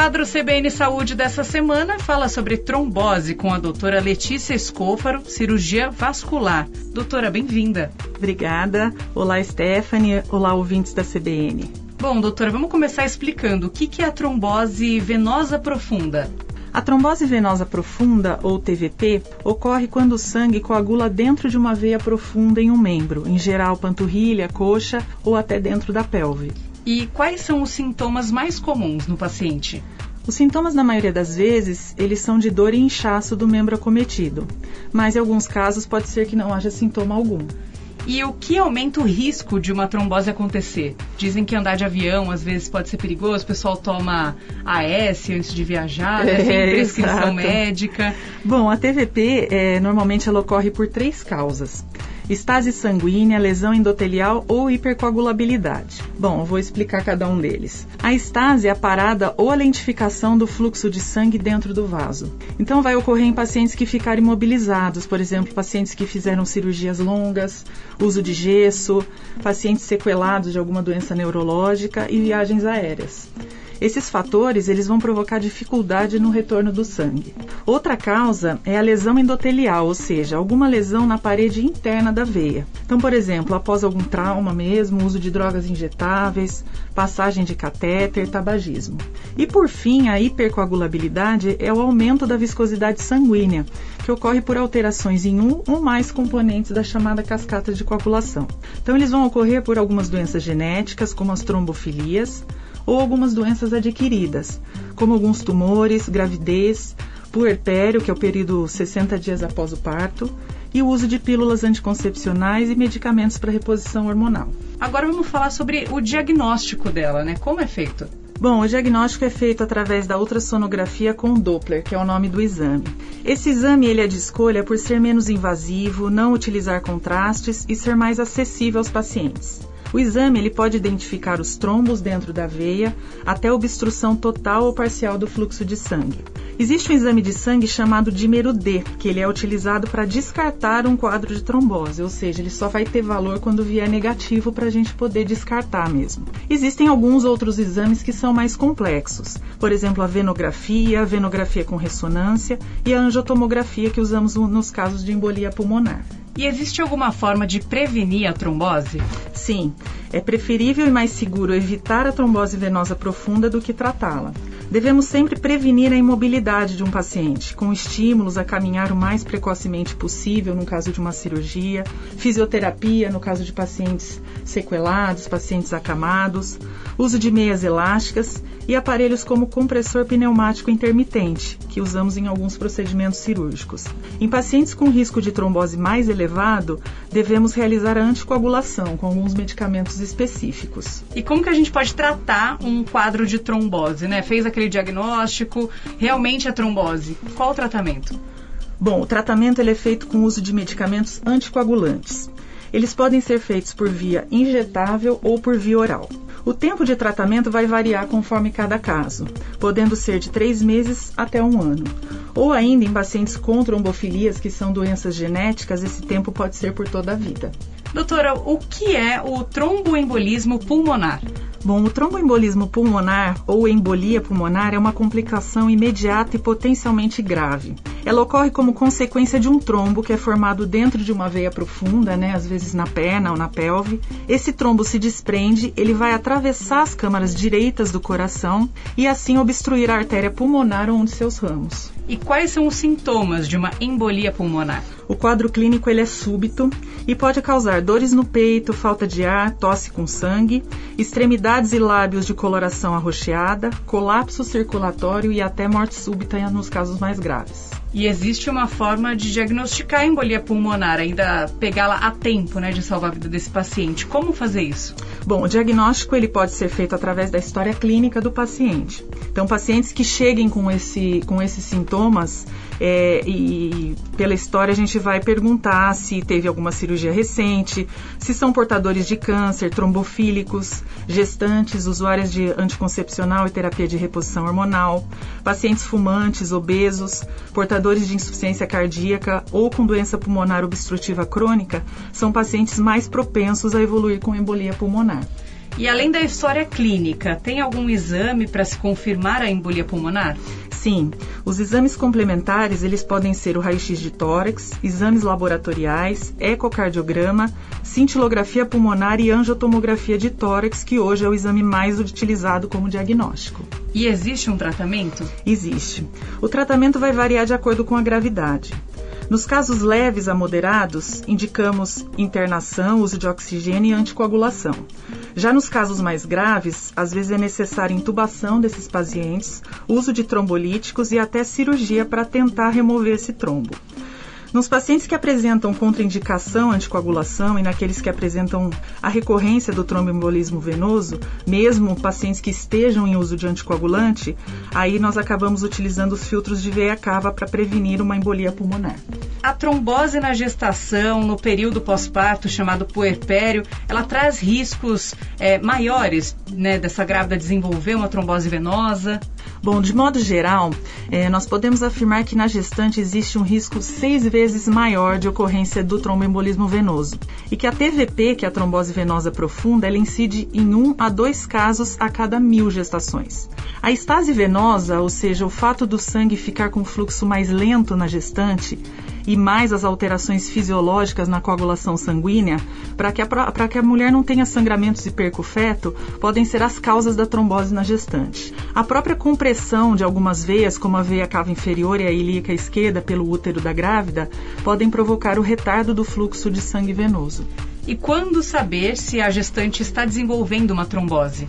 Quadro CBN Saúde dessa semana fala sobre trombose com a doutora Letícia Escôfaro, cirurgia vascular. Doutora, bem-vinda. Obrigada. Olá, Stephanie. Olá, ouvintes da CBN. Bom, doutora, vamos começar explicando o que é a trombose venosa profunda. A trombose venosa profunda, ou TVP, ocorre quando o sangue coagula dentro de uma veia profunda em um membro, em geral panturrilha, coxa ou até dentro da pelve. E quais são os sintomas mais comuns no paciente? Os sintomas, na maioria das vezes, eles são de dor e inchaço do membro acometido, mas em alguns casos pode ser que não haja sintoma algum. E o que aumenta o risco de uma trombose acontecer? Dizem que andar de avião às vezes pode ser perigoso, o pessoal toma AS antes de viajar, né? tem É, prescrição exato. médica. Bom, a TVP é, normalmente ela ocorre por três causas. Estase sanguínea, lesão endotelial ou hipercoagulabilidade. Bom, vou explicar cada um deles. A estase é a parada ou a lentificação do fluxo de sangue dentro do vaso. Então vai ocorrer em pacientes que ficaram imobilizados, por exemplo, pacientes que fizeram cirurgias longas, uso de gesso, pacientes sequelados de alguma doença neurológica e viagens aéreas. Esses fatores eles vão provocar dificuldade no retorno do sangue. Outra causa é a lesão endotelial, ou seja, alguma lesão na parede interna da veia. Então, por exemplo, após algum trauma mesmo, uso de drogas injetáveis, passagem de catéter, tabagismo. E por fim, a hipercoagulabilidade é o aumento da viscosidade sanguínea, que ocorre por alterações em um ou mais componentes da chamada cascata de coagulação. Então, eles vão ocorrer por algumas doenças genéticas, como as trombofilias, ou algumas doenças adquiridas, como alguns tumores, gravidez, puerpério, que é o período 60 dias após o parto, e o uso de pílulas anticoncepcionais e medicamentos para reposição hormonal. Agora vamos falar sobre o diagnóstico dela, né? Como é feito? Bom, o diagnóstico é feito através da ultrassonografia com Doppler, que é o nome do exame. Esse exame ele é de escolha por ser menos invasivo, não utilizar contrastes e ser mais acessível aos pacientes. O exame ele pode identificar os trombos dentro da veia até obstrução total ou parcial do fluxo de sangue. Existe um exame de sangue chamado dímero D, que ele é utilizado para descartar um quadro de trombose, ou seja, ele só vai ter valor quando vier negativo para a gente poder descartar mesmo. Existem alguns outros exames que são mais complexos, por exemplo, a venografia, a venografia com ressonância e a angiotomografia que usamos nos casos de embolia pulmonar. E existe alguma forma de prevenir a trombose? Sim, é preferível e mais seguro evitar a trombose venosa profunda do que tratá-la. Devemos sempre prevenir a imobilidade de um paciente, com estímulos a caminhar o mais precocemente possível no caso de uma cirurgia, fisioterapia no caso de pacientes sequelados, pacientes acamados, uso de meias elásticas e aparelhos como compressor pneumático intermitente, que usamos em alguns procedimentos cirúrgicos. Em pacientes com risco de trombose mais elevado, devemos realizar a anticoagulação com alguns medicamentos específicos. E como que a gente pode tratar um quadro de trombose, né? Fez aquele diagnóstico, realmente é trombose. Qual o tratamento? Bom, o tratamento ele é feito com o uso de medicamentos anticoagulantes. Eles podem ser feitos por via injetável ou por via oral. O tempo de tratamento vai variar conforme cada caso, podendo ser de três meses até um ano. Ou ainda em pacientes com trombofilias, que são doenças genéticas, esse tempo pode ser por toda a vida. Doutora, o que é o tromboembolismo pulmonar? Bom, o tromboembolismo pulmonar ou embolia pulmonar é uma complicação imediata e potencialmente grave. Ela ocorre como consequência de um trombo que é formado dentro de uma veia profunda, né, às vezes na perna ou na pelve. Esse trombo se desprende, ele vai atravessar as câmaras direitas do coração e assim obstruir a artéria pulmonar ou um de seus ramos. E quais são os sintomas de uma embolia pulmonar? O quadro clínico ele é súbito e pode causar dores no peito, falta de ar, tosse com sangue, extremidades e lábios de coloração arroxeada, colapso circulatório e até morte súbita nos casos mais graves. E existe uma forma de diagnosticar a embolia pulmonar, ainda pegá-la a tempo, né, de salvar a vida desse paciente. Como fazer isso? Bom, o diagnóstico ele pode ser feito através da história clínica do paciente. Então, pacientes que cheguem com, esse, com esses sintomas, é, e pela história a gente vai perguntar se teve alguma cirurgia recente, se são portadores de câncer, trombofílicos, gestantes, usuárias de anticoncepcional e terapia de reposição hormonal, pacientes fumantes, obesos, portadores de insuficiência cardíaca ou com doença pulmonar obstrutiva crônica, são pacientes mais propensos a evoluir com embolia pulmonar. E além da história clínica, tem algum exame para se confirmar a embolia pulmonar? Sim, os exames complementares eles podem ser o raio-x de tórax, exames laboratoriais, ecocardiograma, cintilografia pulmonar e angiotomografia de tórax, que hoje é o exame mais utilizado como diagnóstico. E existe um tratamento? Existe. O tratamento vai variar de acordo com a gravidade. Nos casos leves a moderados, indicamos internação, uso de oxigênio e anticoagulação. Já nos casos mais graves, às vezes é necessária intubação desses pacientes, uso de trombolíticos e até cirurgia para tentar remover esse trombo. Nos pacientes que apresentam contraindicação anticoagulação e naqueles que apresentam a recorrência do tromboembolismo venoso, mesmo pacientes que estejam em uso de anticoagulante, aí nós acabamos utilizando os filtros de veia cava para prevenir uma embolia pulmonar. A trombose na gestação, no período pós-parto, chamado puerpério, ela traz riscos é, maiores né, dessa grávida desenvolver uma trombose venosa? Bom, de modo geral, é, nós podemos afirmar que na gestante existe um risco seis vezes maior de ocorrência do tromboembolismo venoso e que a TVP, que é a trombose venosa profunda, ela incide em um a dois casos a cada mil gestações. A estase venosa, ou seja, o fato do sangue ficar com fluxo mais lento na gestante, e mais as alterações fisiológicas na coagulação sanguínea, para que, a, que a mulher não tenha sangramentos e perca o feto, podem ser as causas da trombose na gestante. A própria compressão de algumas veias, como a veia cava inferior e a ilíaca esquerda pelo útero da grávida, podem provocar o retardo do fluxo de sangue venoso. E quando saber se a gestante está desenvolvendo uma trombose?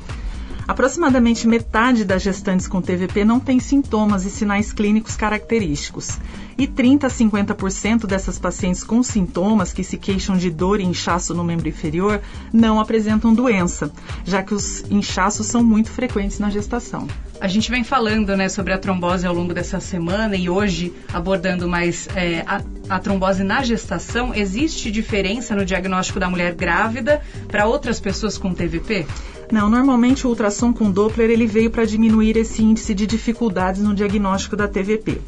Aproximadamente metade das gestantes com TVP não tem sintomas e sinais clínicos característicos. E 30 a 50% dessas pacientes com sintomas que se queixam de dor e inchaço no membro inferior não apresentam doença, já que os inchaços são muito frequentes na gestação. A gente vem falando né, sobre a trombose ao longo dessa semana e hoje abordando mais é, a, a trombose na gestação. Existe diferença no diagnóstico da mulher grávida para outras pessoas com TVP? Não, normalmente o ultrassom com Doppler ele veio para diminuir esse índice de dificuldades no diagnóstico da TVP.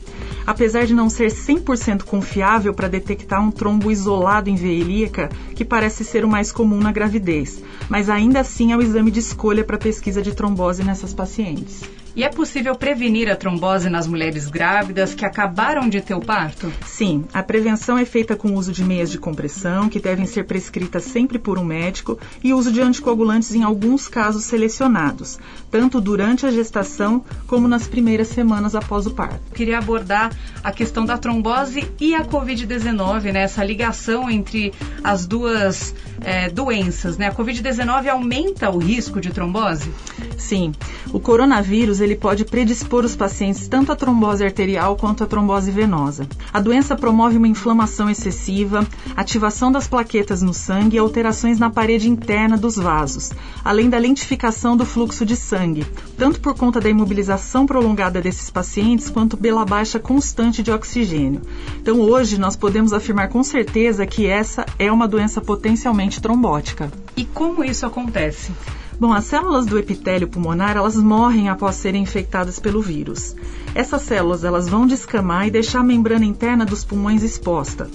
Apesar de não ser 100% confiável para detectar um trombo isolado em veia ilíaca, que parece ser o mais comum na gravidez, mas ainda assim é o exame de escolha para pesquisa de trombose nessas pacientes. E é possível prevenir a trombose nas mulheres grávidas que acabaram de ter o parto? Sim, a prevenção é feita com o uso de meias de compressão, que devem ser prescritas sempre por um médico, e uso de anticoagulantes em alguns casos selecionados, tanto durante a gestação como nas primeiras semanas após o parto. Queria abordar a questão da trombose e a Covid-19, né? essa ligação entre as duas é, doenças. Né? A Covid-19 aumenta o risco de trombose? Sim, o coronavírus ele pode predispor os pacientes tanto à trombose arterial quanto à trombose venosa. A doença promove uma inflamação excessiva, ativação das plaquetas no sangue e alterações na parede interna dos vasos, além da lentificação do fluxo de sangue, tanto por conta da imobilização prolongada desses pacientes quanto pela baixa constante de oxigênio. Então, hoje nós podemos afirmar com certeza que essa é uma doença potencialmente trombótica. E como isso acontece? Bom, as células do epitélio pulmonar, elas morrem após serem infectadas pelo vírus. Essas células, elas vão descamar e deixar a membrana interna dos pulmões exposta.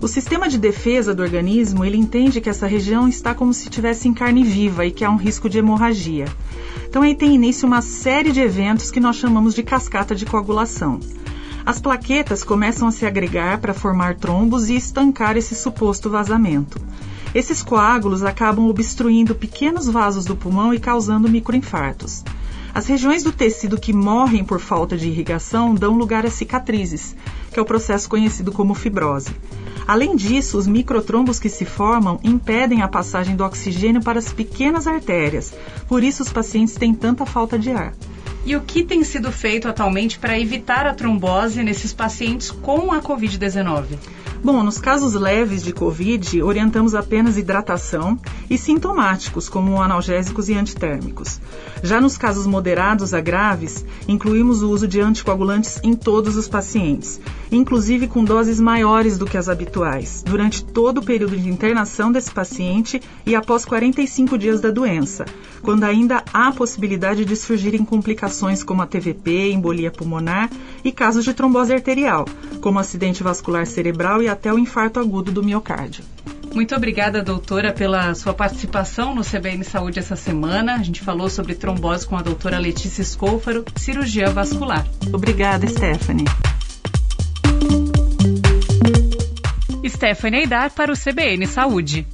O sistema de defesa do organismo, ele entende que essa região está como se estivesse em carne viva e que há um risco de hemorragia. Então aí tem início uma série de eventos que nós chamamos de cascata de coagulação. As plaquetas começam a se agregar para formar trombos e estancar esse suposto vazamento. Esses coágulos acabam obstruindo pequenos vasos do pulmão e causando microinfartos. As regiões do tecido que morrem por falta de irrigação dão lugar a cicatrizes, que é o processo conhecido como fibrose. Além disso, os microtrombos que se formam impedem a passagem do oxigênio para as pequenas artérias, por isso os pacientes têm tanta falta de ar. E o que tem sido feito atualmente para evitar a trombose nesses pacientes com a Covid-19? Bom, nos casos leves de Covid, orientamos apenas hidratação e sintomáticos, como analgésicos e antitérmicos. Já nos casos moderados a graves, incluímos o uso de anticoagulantes em todos os pacientes, inclusive com doses maiores do que as habituais, durante todo o período de internação desse paciente e após 45 dias da doença, quando ainda há possibilidade de surgirem complicações como a TVP, embolia pulmonar e casos de trombose arterial, como acidente vascular cerebral e até o infarto agudo do miocárdio. Muito obrigada, doutora, pela sua participação no CBN Saúde essa semana. A gente falou sobre trombose com a doutora Letícia Scôfaro, cirurgia vascular. Obrigada, Stephanie. Stephanie Aidar para o CBN Saúde.